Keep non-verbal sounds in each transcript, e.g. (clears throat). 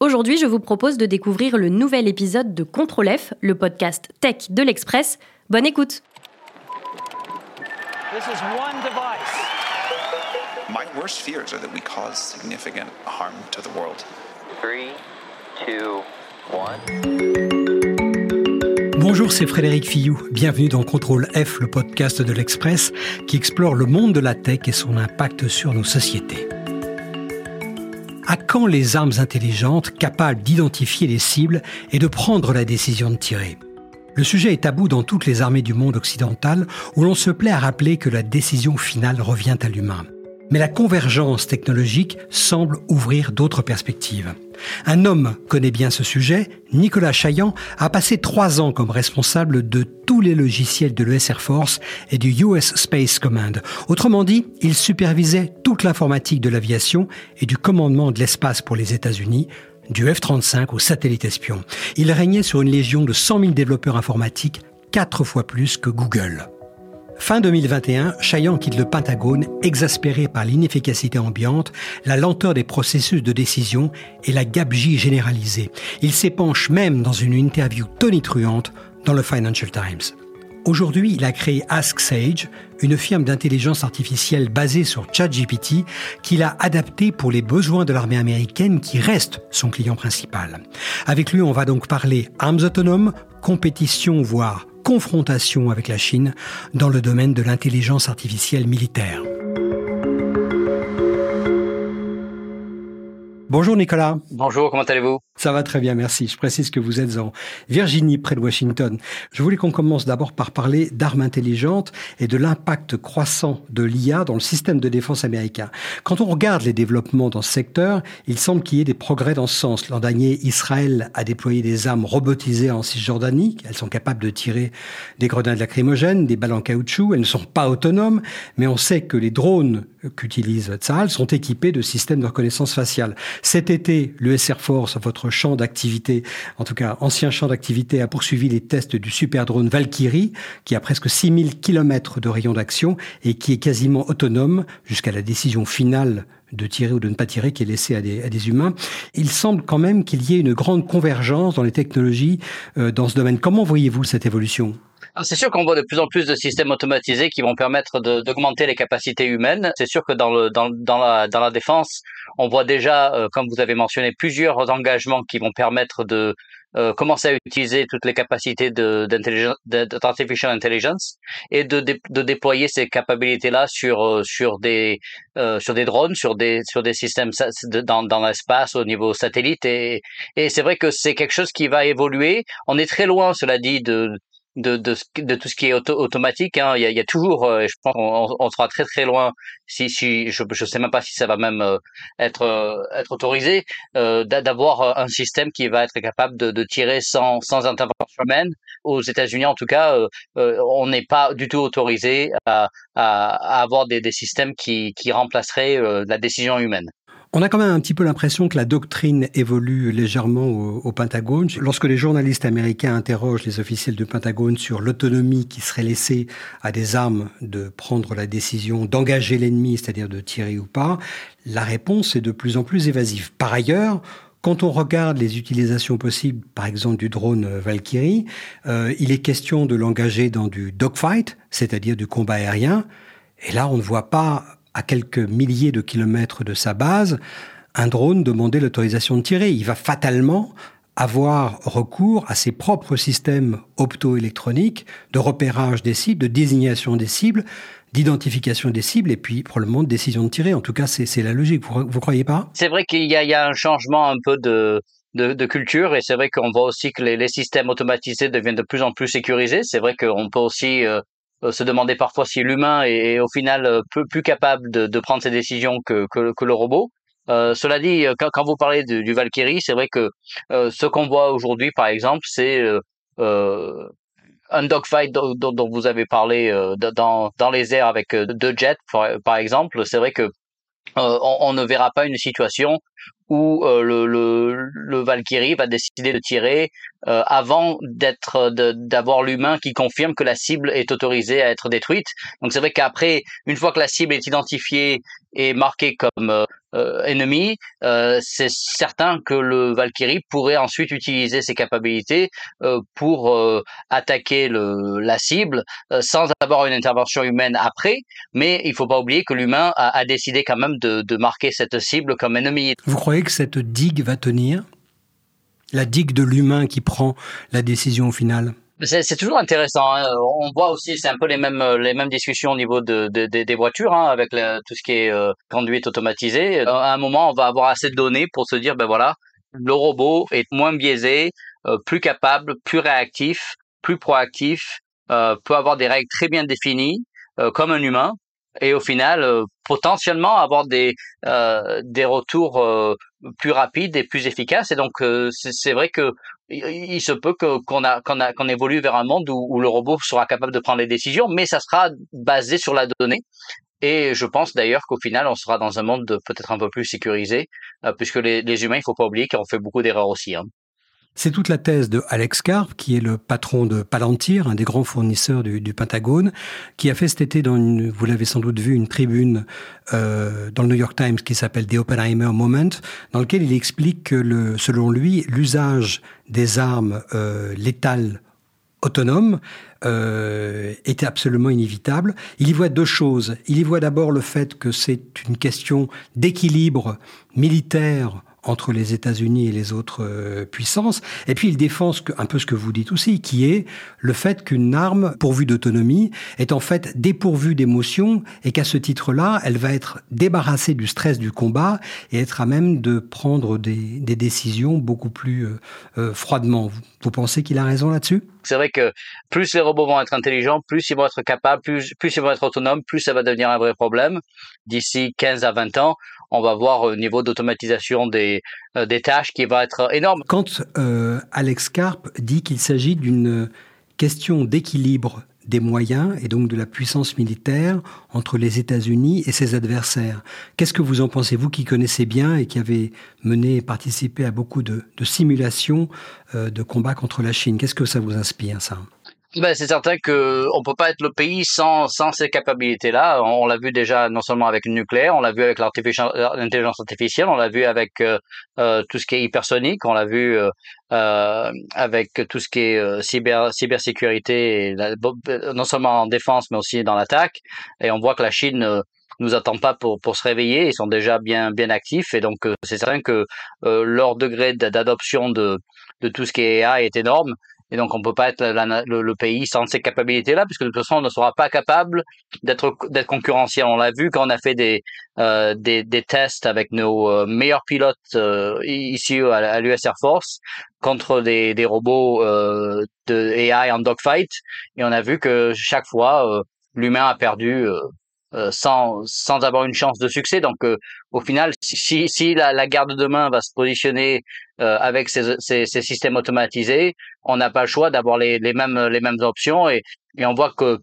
Aujourd'hui, je vous propose de découvrir le nouvel épisode de Contrôle F, le podcast tech de l'Express. Bonne écoute. This is one device. My worst fears are that we cause significant harm to the world. 3, 2, 1. Bonjour, c'est Frédéric Fillou. Bienvenue dans Contrôle F, le podcast de l'Express qui explore le monde de la tech et son impact sur nos sociétés. À quand les armes intelligentes capables d'identifier les cibles et de prendre la décision de tirer? Le sujet est tabou dans toutes les armées du monde occidental où l'on se plaît à rappeler que la décision finale revient à l'humain. Mais la convergence technologique semble ouvrir d'autres perspectives. Un homme connaît bien ce sujet, Nicolas Chaillan a passé trois ans comme responsable de tous les logiciels de l'US Air Force et du US Space Command. Autrement dit, il supervisait toute l'informatique de l'aviation et du commandement de l'espace pour les États-Unis, du F-35 au satellite espion. Il régnait sur une légion de 100 000 développeurs informatiques, quatre fois plus que Google. Fin 2021, Chaillan quitte le Pentagone, exaspéré par l'inefficacité ambiante, la lenteur des processus de décision et la gabegie généralisée. Il s'épanche même dans une interview tonitruante dans le Financial Times. Aujourd'hui, il a créé Ask Sage, une firme d'intelligence artificielle basée sur ChatGPT qu'il a adaptée pour les besoins de l'armée américaine qui reste son client principal. Avec lui, on va donc parler armes autonomes, compétition, voire confrontation avec la Chine dans le domaine de l'intelligence artificielle militaire. Bonjour Nicolas. Bonjour, comment allez-vous? Ça va très bien, merci. Je précise que vous êtes en Virginie, près de Washington. Je voulais qu'on commence d'abord par parler d'armes intelligentes et de l'impact croissant de l'IA dans le système de défense américain. Quand on regarde les développements dans ce secteur, il semble qu'il y ait des progrès dans ce sens. L'an dernier, Israël a déployé des armes robotisées en Cisjordanie. Elles sont capables de tirer des grenades lacrymogènes, des balles en caoutchouc. Elles ne sont pas autonomes, mais on sait que les drones qu'utilise Tsahal sont équipés de systèmes de reconnaissance faciale. Cet été, le Air Force, votre champ d'activité, en tout cas ancien champ d'activité, a poursuivi les tests du super drone Valkyrie, qui a presque 6000 km de rayon d'action et qui est quasiment autonome jusqu'à la décision finale de tirer ou de ne pas tirer qui est laissée à des, à des humains. Il semble quand même qu'il y ait une grande convergence dans les technologies euh, dans ce domaine. Comment voyez-vous cette évolution? C'est sûr qu'on voit de plus en plus de systèmes automatisés qui vont permettre d'augmenter les capacités humaines. C'est sûr que dans, le, dans, dans, la, dans la défense, on voit déjà, euh, comme vous avez mentionné, plusieurs engagements qui vont permettre de euh, commencer à utiliser toutes les capacités d'artificial intelligence et de, déployer ces capacités-là sur euh, sur des sur des drones, sur des sur des systèmes dans, dans l'espace au niveau satellite et et c'est vrai que c'est quelque chose qui va évoluer. On est très loin, cela dit, de de, de, de, tout ce qui est automatique. Hein. Il, y a, il, y a, toujours, euh, je pense qu'on on sera très très loin, si, si je ne sais même pas si ça va même euh, être, euh, être autorisé, d'avoir un système qui va être capable de, de tirer sans, sans intervention humaine. Aux États-Unis, en tout cas, on n'est pas du tout autorisé à, à, à avoir des, des, systèmes qui, qui remplaceraient la décision humaine. On a quand même un petit peu l'impression que la doctrine évolue légèrement au, Pentagone. Lorsque les journalistes américains interrogent les officiels du Pentagone sur l'autonomie qui serait laissée à des armes de prendre la décision d'engager l'ennemi, c'est-à-dire de tirer ou pas, la réponse est de plus en plus évasive. Par ailleurs, quand on regarde les utilisations possibles, par exemple du drone Valkyrie, euh, il est question de l'engager dans du dogfight, c'est-à-dire du combat aérien, Et là, on ne voit pas, à quelques milliers de kilomètres de sa base, un drone demander l'autorisation de tirer. Il va fatalement avoir recours à ses propres systèmes optoélectroniques de repérage des cibles, de désignation des cibles, d'identification des cibles et puis probablement de décision de tirer. En tout cas, c'est la logique. Vous, vous croyez pas? C'est vrai qu'il y, a un changement un peu de, culture et c'est vrai qu'on voit aussi que les, les, systèmes automatisés deviennent de plus en plus sécurisés. C'est vrai qu'on peut aussi euh, se demander parfois si l'humain est, au final euh, peu plus capable de, de prendre ses décisions que, que, que le robot. Euh, cela dit, quand, quand, vous parlez du Valkyrie, c'est vrai que euh, ce qu'on voit aujourd'hui, par exemple, c'est euh, un dogfight dont, dont, vous avez parlé dans, dans les airs avec deux jets, par, par exemple. C'est vrai que on, on, ne verra pas une situation où euh, le, le, le, Valkyrie va décider de tirer euh, avant d'être d'avoir l'humain qui confirme que la cible est autorisée à être détruite. Donc c'est vrai qu'après, une fois que la cible est identifiée et marquée comme euh, euh ennemi, c'est certain que le Valkyrie pourrait ensuite utiliser ses capacités pour attaquer la cible sans avoir une intervention humaine après. Mais il faut pas oublier que l'humain a, décidé quand même de, de marquer cette cible comme ennemi. Vous croyez que cette digue va tenir? La digue de l'humain qui prend la décision au final c'est toujours intéressant. Hein. On voit aussi, c'est un peu les mêmes les mêmes discussions au niveau de, de, de des voitures, hein, avec tout ce qui est euh, conduite automatisée. À un moment, on va avoir assez de données pour se dire, ben voilà, le robot est moins biaisé, euh, plus capable, plus réactif, plus proactif, euh, peut avoir des règles très bien définies, euh, comme un humain, et au final euh, potentiellement avoir des euh, des retours euh, plus rapides et plus efficaces et donc c'est vrai que il, se peut qu'on a qu'on évolue vers un monde où, le robot sera capable de prendre les décisions mais ça sera basé sur la donnée et je pense d'ailleurs qu'au final on sera dans un monde peut-être un peu plus sécurisé puisque les, les humains il faut pas oublier qu'on fait beaucoup d'erreurs aussi hein. C'est toute la thèse de Alex Karp, qui est le patron de Palantir, un des grands fournisseurs du, Pentagone, qui a fait cet été, dans vous l'avez sans doute vu, une tribune euh, dans le New York Times qui s'appelle The Oppenheimer Moment, dans lequel il explique que, selon lui, l'usage des armes euh, létales autonomes euh, était absolument inévitable. Il y voit deux choses. Il y voit d'abord le fait que c'est une question d'équilibre militaire entre les États-Unis et les autres euh, puissances. Et puis il défend un peu ce que vous dites aussi, qui est le fait qu'une arme pourvue d'autonomie est en fait dépourvue d'émotion et qu'à ce titre-là, elle va être débarrassée du stress du combat et être à même de prendre des, décisions beaucoup plus euh, euh, froidement. Vous, pensez qu'il a raison là-dessus? C'est vrai que plus les robots vont être intelligents, plus ils vont être capables, plus ils vont être autonomes, plus ça va devenir un vrai problème. D'ici 15 à 20 ans, on va voir au niveau d'automatisation des, euh, des tâches qui va être énorme. Quand euh, Alex Karp dit qu'il s'agit d'une question d'équilibre des moyens et donc de la puissance militaire entre les États-Unis et ses adversaires. Qu'est-ce que vous en pensez, vous qui connaissez bien et qui avez mené et participé à beaucoup de, de simulations euh, de combats contre la Chine? Qu'est-ce que ça vous inspire, ça? Ben, c'est certain que on peut pas être le pays sans sans ces capacités-là. On, l'a vu déjà non seulement avec le nucléaire, on l'a vu avec l'intelligence artificielle, on l'a vu avec euh, euh, tout ce qui est hypersonique, on l'a vu euh, euh avec tout ce qui est euh, cyber cybersécurité, non seulement en défense mais aussi dans l'attaque. Et on voit que la Chine nous attend pas pour pour se réveiller, ils sont déjà bien bien actifs et donc c'est certain que leur degré d'adoption de de tout ce qui est AI est énorme. Et donc, on peut pas être le, pays sans ces capacités-là, puisque de toute façon, on ne sera pas capable d'être d'être concurrentiel. On l'a vu quand on a fait des euh, des, des, tests avec nos euh, meilleurs pilotes euh, ici à, à l'US Air Force contre des, des robots euh, de AI en dogfight, et on a vu que chaque fois, euh, l'humain a perdu euh, sans, sans avoir une chance de succès. Donc, euh, au final, si, si la, la, guerre de demain va se positionner euh, avec ces, ces, ces, systèmes automatisés, on n'a pas le choix d'avoir les, les, mêmes, les mêmes options. Et, et on voit que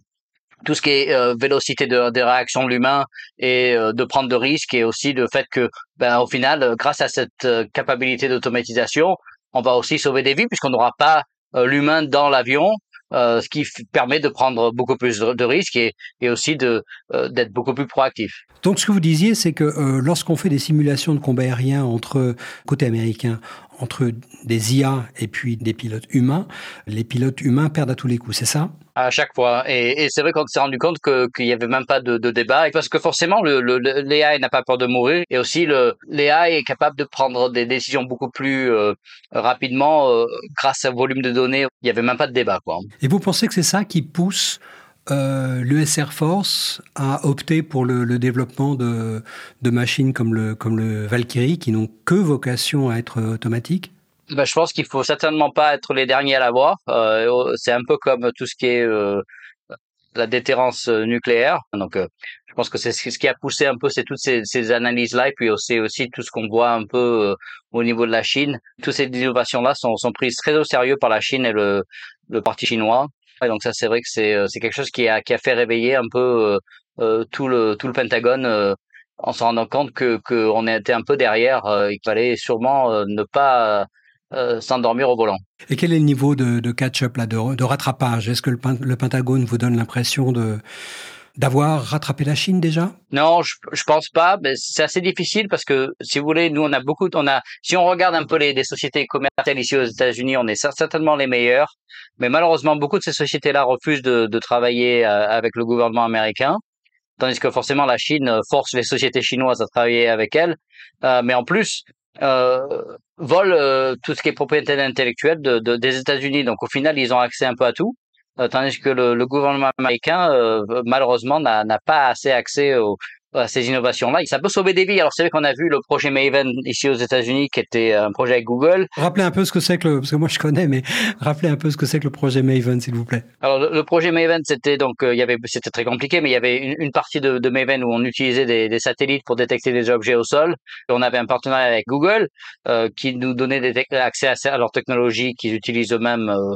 tout ce qui est euh, vélocité de, de, réaction de l'humain et euh, de prendre de risques et aussi le fait que, ben, au final, grâce à cette capacité d'automatisation, on va aussi sauver des vies puisqu'on n'aura pas l'humain dans l'avion ce qui permet de prendre beaucoup plus de risques et, aussi euh, d'être beaucoup plus proactif. Donc ce que vous disiez, c'est que euh, lorsqu'on fait des simulations de combat aérien entre côté américain, entre des IA et puis des pilotes humains, les pilotes humains perdent à tous les coups, c'est ça? À chaque fois. Et, c'est vrai qu'on s'est rendu compte qu'il n'y avait même pas de, débat. Parce que forcément, le, l'AI n'a pas peur de mourir. Et aussi, l'AI est capable de prendre des décisions beaucoup plus euh, rapidement euh, grâce au volume de données. Il n'y avait même pas de débat. Quoi. Et vous pensez que c'est ça qui pousse euh, l'US Air Force a opté pour le, développement de, machines comme le, Valkyrie qui n'ont que vocation à être automatiques ben, Je pense qu'il faut certainement pas être les derniers à l'avoir. Euh, c'est un peu comme tout ce qui est euh, la déterrence nucléaire. Donc, euh, je pense que c'est ce qui a poussé un peu, c'est toutes ces, analyses-là, et puis aussi, aussi tout ce qu'on voit un peu euh, au niveau de la Chine. Toutes ces innovations-là sont, prises très au sérieux par la Chine et le parti chinois. Et donc ça, c'est vrai que c'est c'est quelque chose qui a fait réveiller un peu euh, tout le tout le Pentagone en se rendant compte que qu'on était un peu derrière. il fallait sûrement ne pas euh, s'endormir au volant. Et quel est le niveau de, catch-up, là, de, rattrapage? Est-ce que le, Pentagone vous donne l'impression de d'avoir rattrapé la Chine déjà? Non, je, pense pas. C'est assez difficile parce que, si vous voulez, nous on a beaucoup, on a, si on regarde un peu les, sociétés commerciales ici aux États-Unis, on est certainement les meilleurs. Mais malheureusement, beaucoup de ces sociétés-là refusent de, travailler euh, avec le gouvernement américain tandis que forcément la Chine force les sociétés chinoises à travailler avec elle. Euh, mais en plus, euh, volent euh, tout ce qui est propriété intellectuelle de, de, des États-Unis. Donc au final, ils ont accès un peu à tout, euh, tandis que le, le, gouvernement américain, euh, malheureusement, n'a pas assez accès aux, à ces innovations-là. Ça peut sauver des vies. Alors c'est vrai qu'on a vu le projet Maven ici aux États-Unis, qui était un projet avec Google. Rappelez un peu ce que c'est que le, parce que moi je connais, mais (laughs) rappelez un peu ce que c'est que le projet Maven, s'il vous plaît. Alors le, projet Maven, c'était donc euh, il y avait, c'était très compliqué, mais il y avait une, une partie de, de, Maven où on utilisait des, des, satellites pour détecter des objets au sol. Et on avait un partenariat avec Google euh, qui nous donnait des accès à, à leur technologie qu'ils utilisent eux-mêmes euh, euh,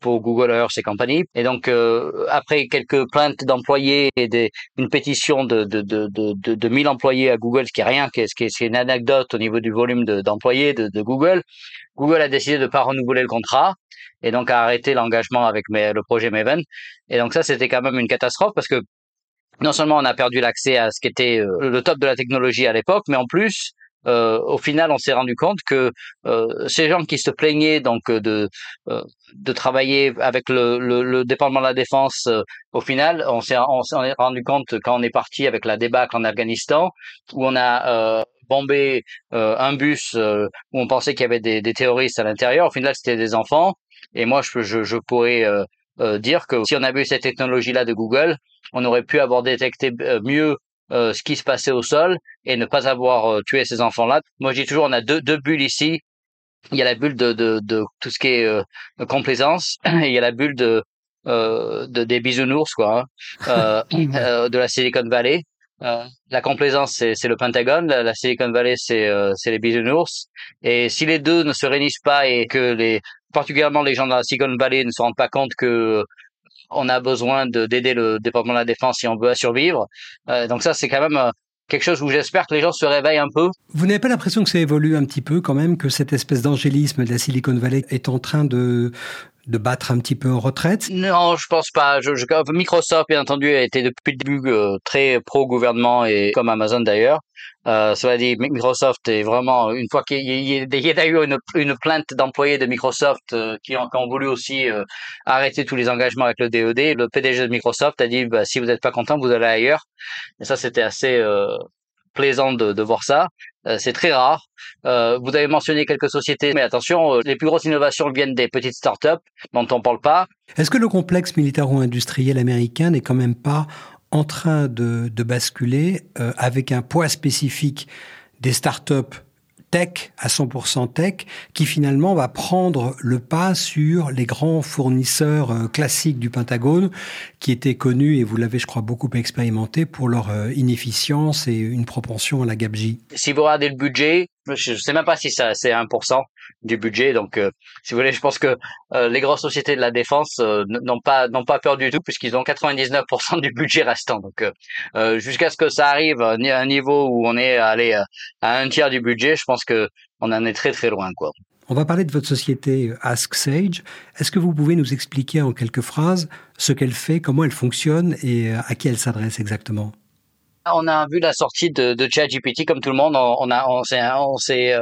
pour Google Earth et compagnie. Et donc, euh, après quelques plaintes d'employés et des, une pétition de, de, de, de, de 1000 employés à Google, ce qui est rien, ce qui est, une anecdote au niveau du volume d'employés de, de, Google, Google a décidé de ne pas renouveler le contrat et donc a arrêté l'engagement avec le projet Maven. Et donc ça, c'était quand même une catastrophe parce que non seulement on a perdu l'accès à ce qui était euh, le top de la technologie à l'époque, mais en plus, euh, au final, on s'est rendu compte que euh, ces gens qui se plaignaient donc euh, de de travailler avec le, le, le, département de la défense, au final, on s'est on s'est rendu compte quand on est parti avec la débâcle en Afghanistan, où on a bombé un bus où on pensait qu'il y avait des, des terroristes à l'intérieur. Au final, c'était des enfants. Et moi, je, je, je pourrais dire que si on avait eu cette technologie-là de Google, on aurait pu avoir détecté mieux euh, ce qui se passait au sol et ne pas avoir euh, tué ces enfants-là. Moi, je dis toujours, on a deux, deux bulles ici. Il y a la bulle de, de, de tout ce qui est euh, complaisance (clears throat) et il y a la bulle de, de des bisounours, quoi, hein, (laughs) de la Silicon Valley. la complaisance, c'est le Pentagone. La, Silicon Valley, c'est c'est les bisounours. Et si les deux ne se réunissent pas et que les particulièrement les gens de la Silicon Valley ne se rendent pas compte que on a besoin d'aider le département de la défense si on veut survivre. Euh, donc ça, c'est quand même euh, quelque chose où j'espère que les gens se réveillent un peu. Vous n'avez pas l'impression que ça évolue un petit peu quand même, que cette espèce d'angélisme de la Silicon Valley est en train de de battre un petit peu en retraite Non, je pense pas. Microsoft, bien entendu, a été depuis le début euh, très pro-gouvernement et comme Amazon d'ailleurs. Euh, cela dit, Microsoft est vraiment une fois qu'il y, a eu une, plainte d'employés de Microsoft euh, qui, ont, voulu aussi euh, arrêter tous les engagements avec le DED, le PDG de Microsoft a dit bah, si vous n'êtes pas content, vous allez ailleurs. Et ça, c'était assez plaisant de, voir ça. Euh, c'est très rare. Euh, vous avez mentionné quelques sociétés, mais attention, euh, les plus grosses innovations viennent des petites startups dont on ne parle pas. Est-ce que le complexe militaro-industriel américain n'est quand même pas en train de, de basculer avec un poids spécifique des startups tech à 100% tech qui finalement va prendre le pas sur les grands fournisseurs euh, classiques du Pentagone qui étaient connus et vous l'avez je crois beaucoup expérimenté pour leur euh, inefficience et une propension à la gabegie. Si vous regardez le budget, je ne sais même pas si ça c'est 1% du budget. Donc, euh, si vous voulez, je pense que euh, les grosses sociétés de la défense euh, n'ont pas n'ont pas peur du tout puisqu'ils ont 99% du budget restant. Donc, jusqu'à ce que ça arrive à un niveau où on est allé à un tiers du budget, je pense que on en est très très loin, quoi. On va parler de votre société Ask Sage. Est-ce que vous pouvez nous expliquer en quelques phrases ce qu'elle fait, comment elle fonctionne et à qui elle s'adresse exactement? On a vu la sortie de, de ChatGPT comme tout le monde. On, a on s'est on s'est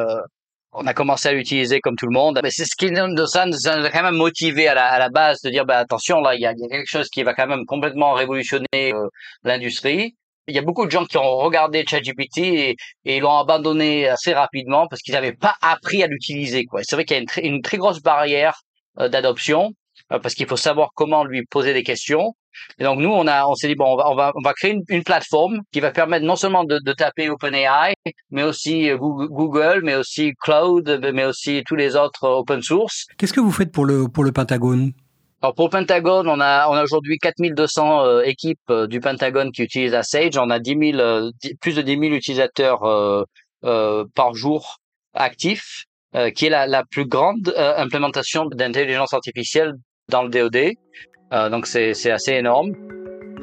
on a commencé à l'utiliser comme tout le monde. Mais c'est ce qui nous, a quand même motivé à la, base de dire, ben, attention, là, il y a, quelque chose qui va quand même complètement révolutionner euh, l'industrie. Il y a beaucoup de gens qui ont regardé ChatGPT et, et l'ont abandonné assez rapidement parce qu'ils n'avaient pas appris à l'utiliser. C'est vrai qu'il y a une, une, très grosse barrière euh, d'adoption euh, parce qu'il faut savoir comment lui poser des questions. Et donc nous, on a, on s'est dit bon, on va, on va, on va créer une, une, plateforme qui va permettre non seulement de, de taper OpenAI, mais aussi euh, Google, mais aussi Cloud, mais aussi tous les autres euh, open source. Qu'est-ce que vous faites pour le pour le Pentagone? Alors pour le Pentagone, on a, on a aujourd'hui 4200 euh, équipes euh, du Pentagone qui utilisent Sage. On a 10 000, euh, plus de 10 000 utilisateurs par jour actifs, qui est la, la plus grande implémentation d'intelligence artificielle dans le DoD. Donc c'est assez énorme.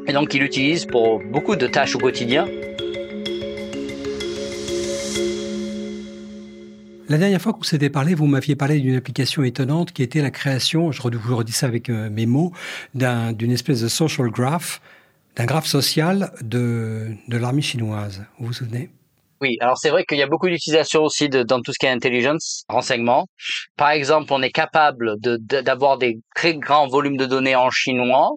Et donc il l'utilise pour beaucoup de tâches au quotidien. La dernière fois qu'on s'était parlé, vous m'aviez parlé d'une application étonnante qui était la création, je vous redis ça avec euh, mes mots, d'une espèce de social graph, d'un graphe social de, de l'armée chinoise. Vous vous souvenez? Oui, alors c'est vrai qu'il y a beaucoup d'utilisation aussi de, dans tout ce qui est intelligence, renseignement. Par exemple, on est capable d'avoir de, des très grands volumes de données en chinois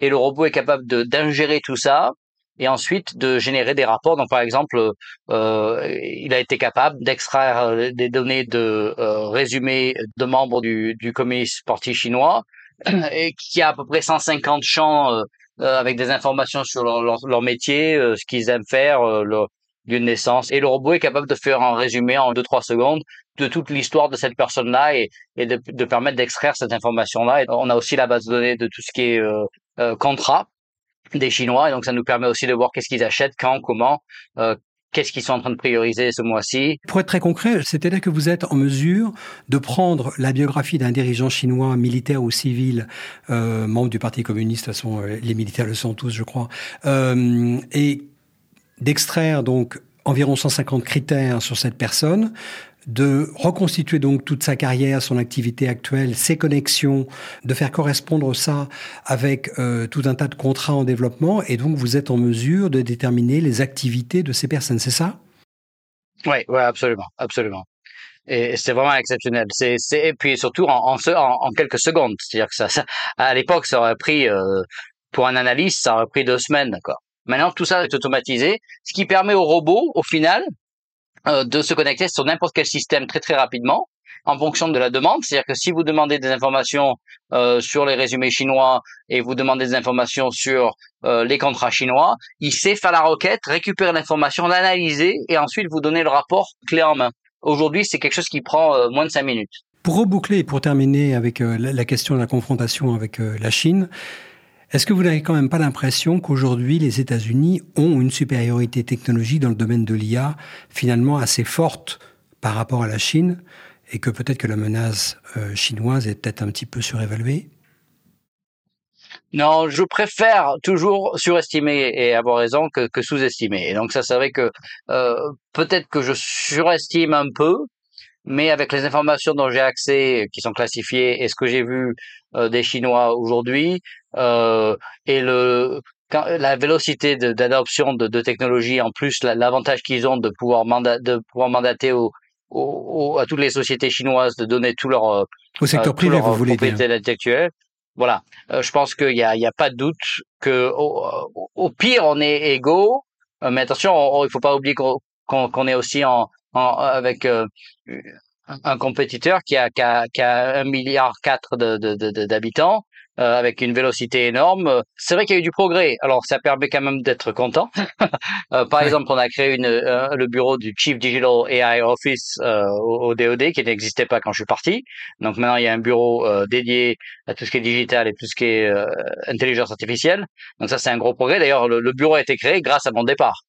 et le robot est capable d'ingérer tout ça et ensuite de générer des rapports. Donc, par exemple, euh, il a été capable d'extraire euh, des données de euh, résumés de membres du, du communiste parti chinois, (clears throat) et qui a à peu près 150 champs euh, euh, avec des informations sur leur, leur, métier, ce qu'ils aiment faire, leur de naissance. Et le robot est capable de faire un résumé en 2-3 secondes de toute l'histoire de cette personne-là et, et de, permettre d'extraire cette information-là. Et on a aussi la base de données de tout ce qui est contrat des Chinois. Et donc, ça nous permet aussi de voir qu'est-ce qu'ils achètent, quand, comment, euh, qu'est-ce qu'ils sont en train de prioriser ce mois-ci. Pour être très concret, c'est-à-dire que vous êtes en mesure de prendre la biographie d'un dirigeant chinois, militaire ou civil, euh, membre du Parti communiste, de toute façon, euh, les militaires le sont tous, je crois, euh, et d'extraire donc environ 150 critères sur cette personne, de reconstituer donc toute sa carrière, son activité actuelle, ses connexions, de faire correspondre ça avec euh, tout un tas de contrats en développement, et donc vous êtes en mesure de déterminer les activités de ces personnes, c'est ça? Oui, ouais, absolument, absolument. Et c'est vraiment exceptionnel. C'est, et puis surtout en, quelques secondes. C'est-à-dire que ça, ça à l'époque, ça aurait pris, euh, pour un analyste, ça aurait pris deux semaines. Quoi. Maintenant, tout ça est automatisé, ce qui permet au robot, au final, euh, de se connecter sur n'importe quel système très très rapidement en fonction de la demande. C'est-à-dire que si vous demandez des informations euh, sur les résumés chinois et vous demandez des informations sur euh, les contrats chinois, il sait faire la requête, récupérer l'information, l'analyser et ensuite vous donner le rapport clé en main. Aujourd'hui, c'est quelque chose qui prend moins de cinq minutes. Pour reboucler et pour terminer avec la question de la confrontation avec la Chine, est-ce que vous n'avez quand même pas l'impression qu'aujourd'hui, les États-Unis ont une supériorité technologique dans le domaine de l'IA finalement assez forte par rapport à la Chine et que peut-être que la menace euh, chinoise est peut-être un petit peu surévaluée? Non, je préfère toujours surestimer et avoir raison que, sous-estimer. Et donc ça, c'est vrai que euh, peut-être que je surestime un peu, mais avec les informations dont j'ai accès, qui sont classifiées, et ce que j'ai vu euh, des Chinois aujourd'hui, euh, et le la vélocité d'adoption de, de, technologies, en plus l'avantage qu'ils ont de pouvoir, de pouvoir mandater au, au, à toutes les sociétés chinoises de donner tout leur au secteur euh, privé, vous voulez dire intellectuelle. Voilà, euh, je pense qu'il y a, il y a pas de doute que au, au pire on est égaux, mais attention, il faut pas oublier qu'on est aussi en, avec euh, un compétiteur qui a, qui a, qui a un milliard quatre d'habitants. Euh, avec une vélocité énorme. C'est vrai qu'il y a eu du progrès. Alors ça permet quand même d'être content. (laughs) euh, par exemple, on a créé une, euh, le bureau du Chief Digital AI Office euh, au, DoD qui n'existait pas quand je suis parti. Donc maintenant il y a un bureau dédié à tout ce qui est digital et tout ce qui est intelligence artificielle. Donc ça c'est un gros progrès. D'ailleurs le, le, bureau a été créé grâce à mon départ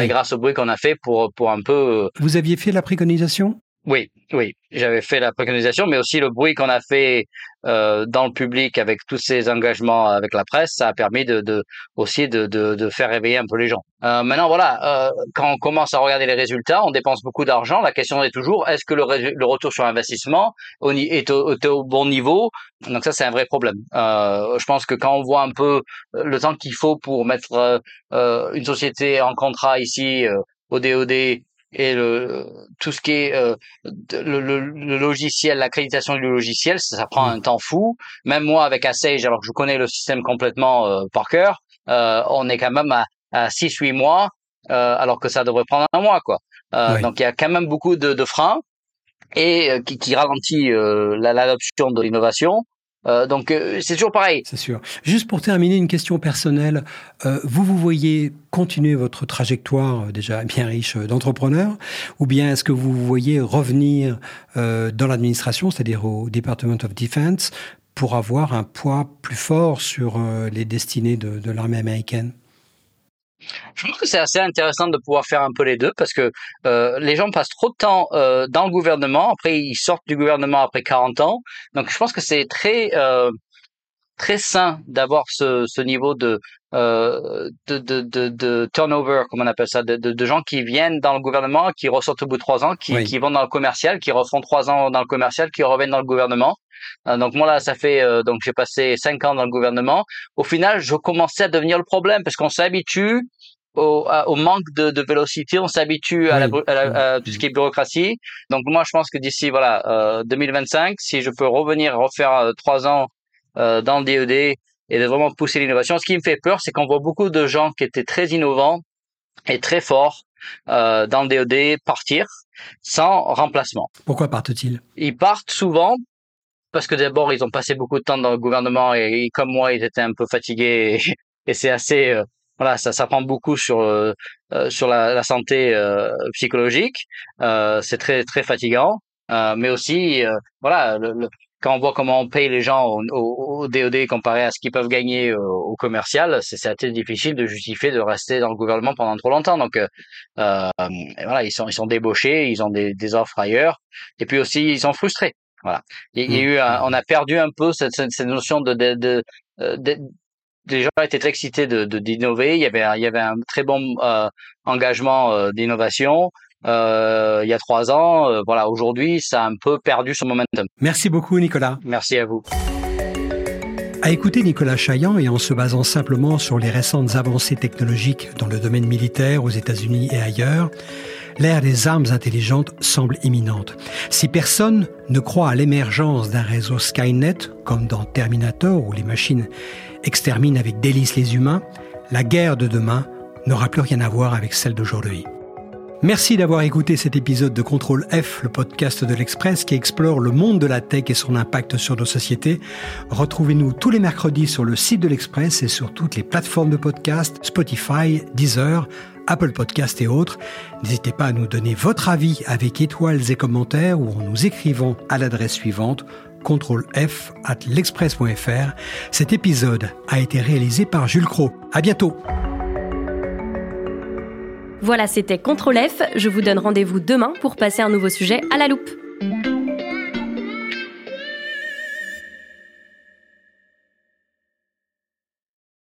et grâce au bruit qu'on a fait pour pour un peu. Vous aviez fait la préconisation? Oui, oui, j'avais fait la préconisation, mais aussi le bruit qu'on a fait euh, dans le public avec tous ces engagements avec la presse, ça a permis de, de aussi de, de, de, faire réveiller un peu les gens. Euh, maintenant, voilà, euh, quand on commence à regarder les résultats, on dépense beaucoup d'argent. La question est toujours est-ce que le, le, retour sur investissement est au, est au bon niveau? Donc ça, c'est un vrai problème. Euh, je pense que quand on voit un peu le temps qu'il faut pour mettre euh, une société en contrat ici au DOD et le, tout ce qui est euh, le, le, le, logiciel, l'accréditation du logiciel, ça, prend un temps fou. Même moi avec Assage, alors que je connais le système complètement euh, par cœur, euh, on est quand même à, à 6-8 mois, alors que ça devrait prendre un mois. quoi. Donc il y a quand même beaucoup de, de freins et qui, qui ralentit l'adoption de l'innovation. Euh, donc euh, c'est toujours pareil. C'est sûr. Juste pour terminer, une question personnelle. Euh, vous vous voyez continuer votre trajectoire déjà bien riche d'entrepreneur, ou bien est-ce que vous vous voyez revenir dans l'administration, c'est-à-dire au Department of Defense, pour avoir un poids plus fort sur les destinées de, de l'armée américaine? Je pense que c'est assez intéressant de pouvoir faire un peu les deux parce que euh, les gens passent trop de temps euh, dans le gouvernement, après ils sortent du gouvernement après 40 ans. Donc je pense que c'est très euh, très sain d'avoir ce, ce niveau de, euh, de, de, de, de, turnover, comme on appelle ça, de, de, gens qui viennent dans le gouvernement, qui ressortent au bout de trois ans, qui, qui vont dans le commercial, qui refont trois ans dans le commercial, qui reviennent dans le gouvernement. Euh, donc moi là, ça fait donc j'ai passé cinq ans dans le gouvernement. Au final, je commençais à devenir le problème parce qu'on s'habitue au, au, manque de, de vélocité, on s'habitue à, la, à, tout ce qui est bureaucratie. Donc moi, je pense que d'ici voilà euh, 2025, si je peux revenir refaire euh, trois ans euh, dans le DED e et de vraiment pousser l'innovation, ce qui me fait peur, c'est qu'on voit beaucoup de gens qui étaient très innovants et très forts euh, dans le DED e partir sans remplacement. Pourquoi partent-ils? Ils partent souvent parce que d'abord ils ont passé beaucoup de temps dans le gouvernement et, comme moi ils étaient un peu fatigués (laughs) et, et c'est assez euh, voilà, ça, ça prend beaucoup sur euh, euh, sur la, la santé euh, psychologique. c'est très très fatigant, mais aussi voilà, le, quand on voit comment on paye les gens au, au, DOD comparé à ce qu'ils peuvent gagner au, commercial, c'est assez difficile de justifier de rester dans le gouvernement pendant trop longtemps. Donc voilà, ils sont ils sont débauchés, ils ont des, des offres ailleurs, et puis aussi ils sont frustrés. Voilà, il, y a mmh. eu, on a perdu un peu cette, cette, notion de, de, de, de les gens étaient très excités de d'innover. Il y avait il y avait un très bon euh, engagement euh, d'innovation. Euh, il y a trois ans, euh, voilà. Aujourd'hui, ça a un peu perdu son momentum. Merci beaucoup, Nicolas. Merci à vous. À écouter Nicolas Chaillan et en se basant simplement sur les récentes avancées technologiques dans le domaine militaire aux États-Unis et ailleurs, l'ère des armes intelligentes semble imminente. Si personne ne croit à l'émergence d'un réseau Skynet, comme dans Terminator où les machines extermine avec délice les humains, la guerre de demain n'aura plus rien à voir avec celle d'aujourd'hui. Merci d'avoir écouté cet épisode de Contrôle F, le podcast de l'Express qui explore le monde de la tech et son impact sur nos sociétés. Retrouvez-nous tous les mercredis sur le site de l'Express et sur toutes les plateformes de podcast, Spotify, Deezer, Apple Podcast et autres. N'hésitez pas à nous donner votre avis avec étoiles et commentaires ou en nous écrivant à l'adresse suivante contrôle F at l'express.fr. Cet épisode a été réalisé par Jules Cro. À bientôt. Voilà, c'était Contrôle F. Je vous donne rendez-vous demain pour passer un nouveau sujet à la loupe.